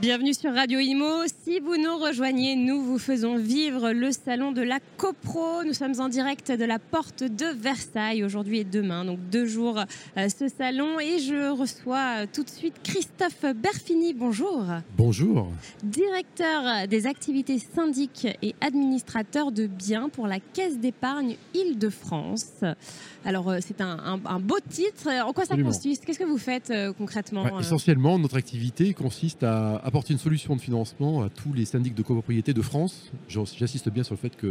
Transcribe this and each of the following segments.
Bienvenue sur Radio Imo. Si vous nous rejoignez, nous vous faisons vivre le salon de la CoPro. Nous sommes en direct de la porte de Versailles aujourd'hui et demain, donc deux jours euh, ce salon. Et je reçois euh, tout de suite Christophe Berfini. Bonjour. Bonjour. Directeur des activités syndiques et administrateur de biens pour la Caisse d'épargne Île-de-France. Alors, euh, c'est un, beau titre. En quoi ça consiste? Qu'est-ce que vous faites concrètement bah, Essentiellement, notre activité consiste à apporter une solution de financement à tous les syndics de copropriété de France. J'insiste bien sur le fait que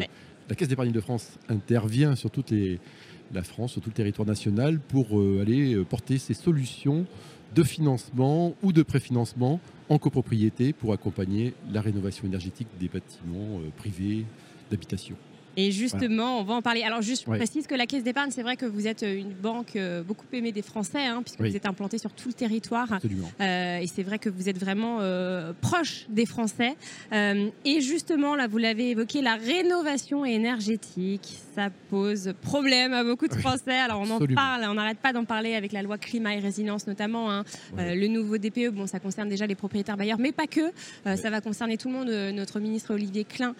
la Caisse d'épargne de France intervient sur toute la France, sur tout le territoire national, pour euh, aller euh, porter ses solutions de financement ou de préfinancement en copropriété pour accompagner la rénovation énergétique des bâtiments euh, privés d'habitation. Et justement, on va en parler. Alors, juste, je précise que la Caisse d'épargne, c'est vrai que vous êtes une banque euh, beaucoup aimée des Français, hein, puisque vous êtes implanté sur tout le territoire. Euh, et c'est vrai que vous êtes vraiment euh, proche des Français. et justement, là, vous l'avez évoqué, la rénovation énergétique, ça pose problème à beaucoup de Français. Alors, on en parle, on n'arrête pas d'en parler avec la loi climat et résilience notamment. Hein. le nouveau DPE, bon, ça concerne déjà les propriétaires bailleurs, mais pas que. Ça va concerner tout le monde. Notre ministre Olivier Klein,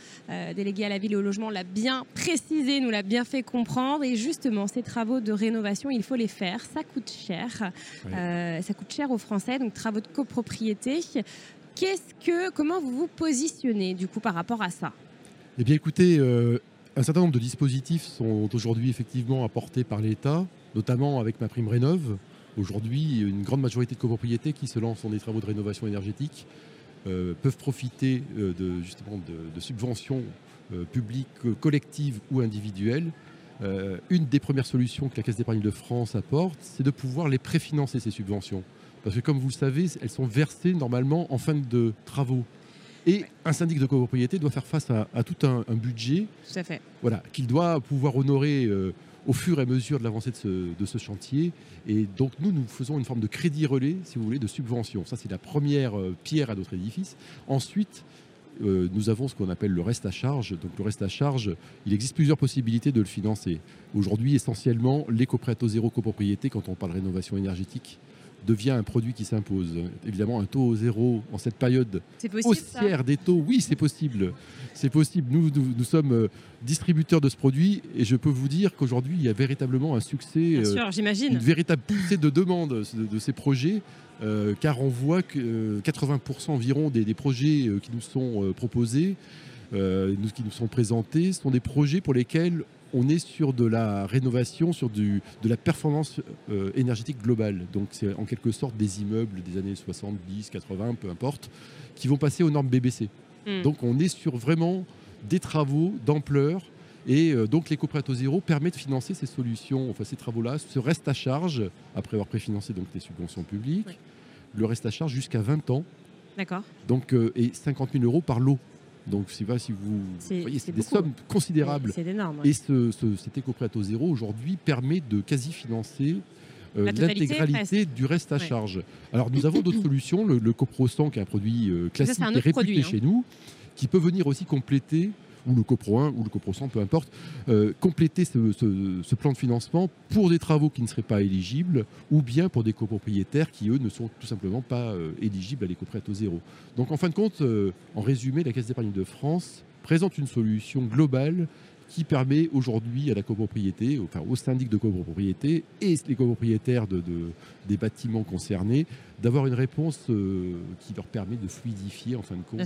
délégué à la ville et au logement, l'a bien précisé, nous l'a bien fait comprendre. Et justement, ces travaux de rénovation, il faut les faire. Ça coûte cher. Euh, ça coûte cher aux Français. Donc, travaux de copropriété. Qu'est-ce que, comment vous vous positionnez du coup par rapport à ça? Eh bien, écoutez, euh, un certain nombre de dispositifs sont aujourd'hui effectivement apportés par l'État, notamment avec ma prime rénove. Aujourd'hui, une grande majorité de copropriétés qui se lancent dans des travaux de rénovation énergétique euh, peuvent profiter de, justement de subventions euh, publique, euh, collective ou individuelle, euh, une des premières solutions que la Caisse d'épargne de France apporte, c'est de pouvoir les préfinancer, ces subventions. Parce que comme vous le savez, elles sont versées normalement en fin de travaux. Et un syndic de copropriété doit faire face à, tout un, budget tout fait. Voilà, qu'il doit pouvoir honorer au fur et à mesure de l'avancée de ce, de ce, chantier. Et donc nous, nous faisons une forme de crédit relais, si vous voulez, de subvention. Ça, c'est la première pierre à notre édifice. Ensuite, euh, nous avons ce qu'on appelle le reste à charge. Donc le reste à charge, il existe plusieurs possibilités de le financer. Aujourd'hui, essentiellement, l'éco-prêt au zéro copropriété, quand on parle rénovation énergétique, devient un produit qui s'impose. Évidemment, un taux zéro en cette période haussière des taux, oui, c'est possible. C'est possible. Nous, nous, sommes euh, distributeurs de ce produit et je peux vous dire qu'aujourd'hui, il y a véritablement un succès, Bien euh, j'imagine. une véritable poussée de demande de ces projets euh, car on voit que 80% euh, environ des, projets qui nous sont proposés, qui nous sont présentés, sont des projets pour lesquels on est sur de la rénovation, sur de la performance énergétique globale. Donc c'est en quelque sorte des immeubles des années 70, 80, peu importe, qui vont passer aux normes BBC. Hmm. Donc on est sur vraiment des travaux d'ampleur et donc l'éco-prêt au zéro permet de financer ces solutions, enfin ces travaux-là, ce reste à charge, après avoir préfinancé donc les subventions publiques, le reste à charge jusqu'à 20 ans. D'accord. Donc, euh, et 50 000 euros par lot. Donc, si, si vous voyez, c'est des sommes considérables. C'est énorme. Et ce, ce, cet éco-prêt au zéro, aujourd'hui, permet de quasi-financer euh, l'intégralité du reste à charge. Alors, nous avons d'autres solutions. Le, le Coprosan, qui est un produit euh, classique et réputé hein. chez nous, qui peut venir aussi compléter ou le CoPro 1 ou le CoPro 100, peu importe, euh, compléter ce, plan de financement pour des travaux qui ne seraient pas éligibles ou bien pour des copropriétaires qui, eux, ne sont tout simplement pas euh, éligibles à l'éco-prêt au zéro. Donc en fin de compte, euh, en résumé, la Caisse d'épargne de France présente une solution globale qui permet aujourd'hui à la copropriété, enfin aux syndics de copropriété et les copropriétaires de, des bâtiments concernés d'avoir une réponse qui leur permet de fluidifier en fin de compte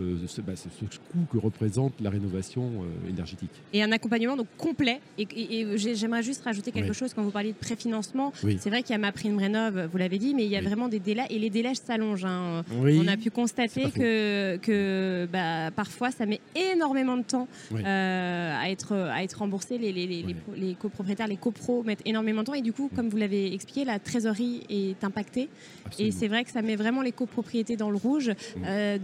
euh, bah, ce, coût que représente la rénovation euh, énergétique. Et un accompagnement donc complet. Et, j'aimerais juste rajouter quelque chose quand vous parliez de préfinancement. C'est vrai qu'il y a ma prime rénov, vous l'avez dit, mais il y a vraiment des délais et les délais s'allongent. Hein. On a pu constater que, que bah, parfois ça met énormément de temps euh, à, être, à être remboursé. Les, les, les, les, copropriétaires, les copros mettent énormément de temps et du coup, comme vous l'avez expliqué, la trésorerie est impactée. Et c'est vrai que ça met vraiment les copropriétés dans le rouge,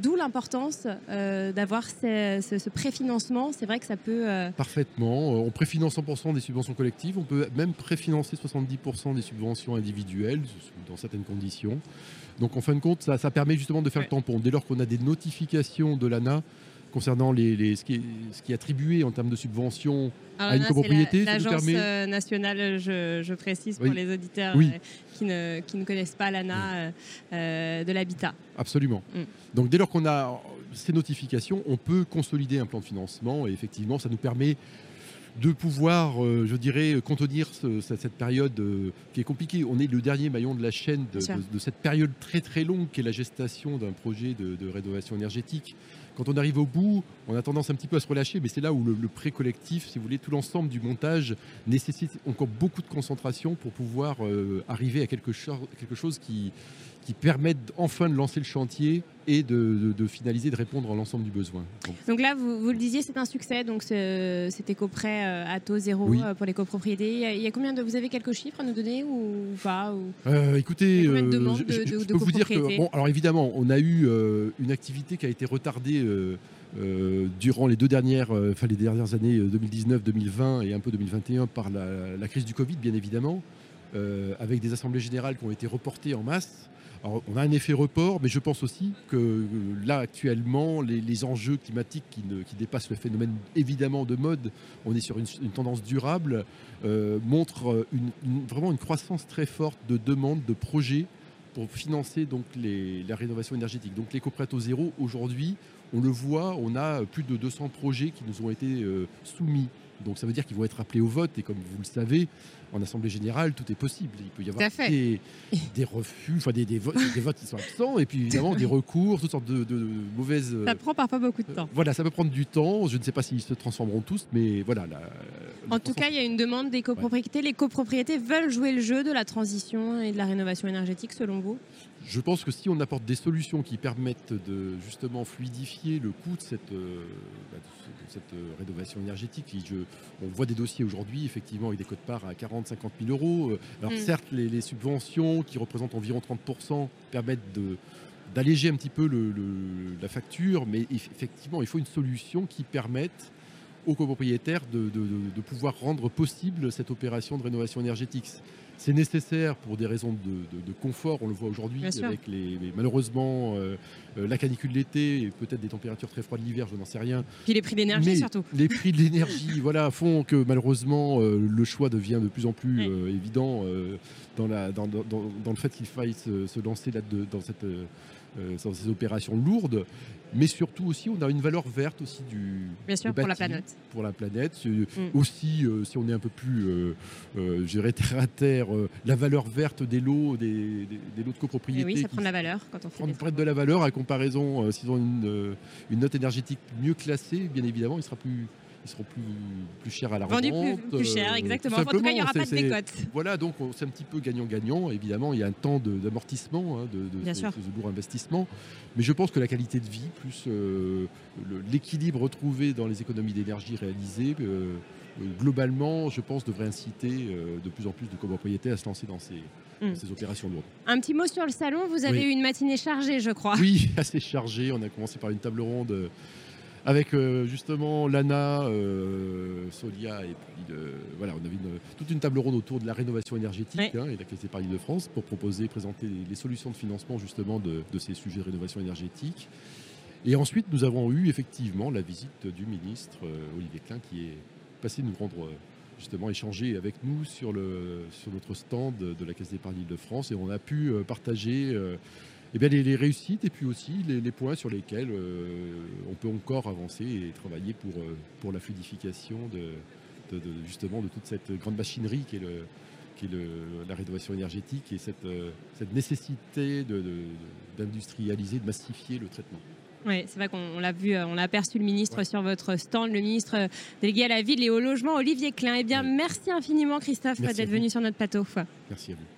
d'où l'importance euh, d'avoir ce, préfinancement, c'est vrai que ça peut... Parfaitement. On préfinance 100% des subventions collectives. On peut même préfinancer 70% des subventions individuelles dans certaines conditions. Donc en fin de compte, ça, permet justement de faire le tampon. Dès lors qu'on a des notifications de l'ANA concernant les, ce, qui est, attribué en termes de subventions à une copropriété. L'agence euh, nationale, je, précise pour les auditeurs euh, qui, ne, qui, ne, connaissent pas l'ANA euh, de l'habitat. Absolument. Mm. Donc dès lors qu'on a ces notifications, on peut consolider un plan de financement et effectivement, ça nous permet de pouvoir, euh, je dirais, contenir cette période euh, qui est compliquée. On est le dernier maillon de la chaîne de, cette période très très longue qui est la gestation d'un projet de, rénovation énergétique. Quand on arrive au bout, on a tendance un petit peu à se relâcher, mais c'est là où le, pré-collectif, si vous voulez, tout l'ensemble du montage nécessite encore beaucoup de concentration pour pouvoir euh, arriver à quelque, quelque chose qui, qui permettent enfin de lancer le chantier et de, finaliser, de répondre à l'ensemble du besoin. Donc, là, vous, le disiez, c'est un succès. Donc cet éco-prêt euh, à taux zéro euh, pour les copropriétés. Il y a combien de, vous avez quelques chiffres à nous donner ou pas euh, Écoutez, je, peux vous dire que bon, alors évidemment, on a eu une activité qui a été retardée. Durant les deux dernières, enfin les dernières années 2019, 2020 et un peu 2021 par la, crise du Covid, bien évidemment, avec des assemblées générales qui ont été reportées en masse on a un effet report, mais je pense aussi que euh, là, actuellement, les, enjeux climatiques qui, dépassent le phénomène évidemment de mode, on est sur une, tendance durable, euh, montrent euh, vraiment une croissance très forte de demandes, de projets pour financer donc la rénovation énergétique. Donc l'éco-prêt au zéro, aujourd'hui, on le voit, on a plus de 200 projets qui nous ont été soumis donc ça veut dire qu'ils vont être appelés au vote. Et comme vous le savez, en Assemblée générale, tout est possible. Il peut y avoir des, refus, enfin des, des, votes, qui sont absents, et puis évidemment des recours, toutes sortes de, mauvaises. Ça prend parfois beaucoup de temps. Voilà, ça peut prendre du temps. Je ne sais pas s'ils se transformeront tous, mais voilà. en tout cas, il y a une demande des copropriétés. Les copropriétés veulent jouer le jeu de la transition et de la rénovation énergétique, selon vous? Je pense que si on apporte des solutions qui permettent de justement fluidifier le coût de cette, euh, bah, cette euh, rénovation énergétique, je, on voit des dossiers aujourd'hui effectivement avec des codes parts à 40, 50 000 euros. Euh, alors mm. certes, les, subventions qui représentent environ 30% permettent de d'alléger un petit peu la facture, mais effectivement, il faut une solution qui permette aux copropriétaires de, de, pouvoir rendre possible cette opération de rénovation énergétique. C'est nécessaire pour des raisons de, confort, on le voit aujourd'hui avec les, malheureusement euh, euh, la canicule l'été et peut-être des températures très froides l'hiver, je n'en sais rien. Puis les prix de l'énergie surtout. Les prix de l'énergie voilà, font que malheureusement euh, le choix devient de plus en plus évident dans, la, dans, le fait qu'il faille se, lancer là dans cette euh, dans ces opérations lourdes, mais surtout aussi on a une valeur verte aussi du bien sûr pour la planète. pour la planète. Mm. aussi euh, si on est un peu plus euh, euh terre à terre la valeur verte des lots des, des, lots de copropriété oui ça prend de la valeur quand on fait prend de la valeur à comparaison s'ils ont une, une note énergétique mieux classée bien évidemment il sera plus ils seront plus, plus chers à la revente. Plus, plus cher, euh, exactement. En tout cas, il n'y aura pas de décote. Voilà, donc c'est un petit peu gagnant-gagnant. Évidemment, il y a un temps d'amortissement hein, de, de, ce, lourd investissement. Mais je pense que la qualité de vie, plus euh, l'équilibre retrouvé dans les économies d'énergie réalisées, euh, globalement, je pense, devrait inciter de plus en plus de copropriétés à se lancer dans ces, hmm. ces opérations lourdes. Un petit mot sur le salon. Vous avez eu une matinée chargée, je crois. Oui, assez chargée. On a commencé par une table ronde avec euh, justement Lana, euh, Solia et puis voilà, on avait toute une table ronde autour de la rénovation énergétique hein, et la Caisse d'épargne de France pour proposer, présenter les, solutions de financement justement de, ces sujets de rénovation énergétique. Et ensuite, nous avons eu effectivement la visite du ministre euh, Olivier Klein qui est passé nous rendre justement échanger avec nous sur, le, sur notre stand de la Caisse d'épargne de France et on a pu partager eh bien, les, réussites et puis aussi les, points sur lesquels euh, on peut encore avancer et travailler pour, euh, pour la fluidification de, justement de toute cette grande machinerie qui est, le, qui est la rénovation énergétique et cette, euh, cette nécessité d'industrialiser, de, massifier le traitement. Oui, c'est vrai qu'on l'a vu, on a aperçu le ministre sur votre stand, le ministre délégué à la ville et au logement, Olivier Klein. Eh bien, merci infiniment, Christophe, d'être venu sur notre plateau. Merci à vous.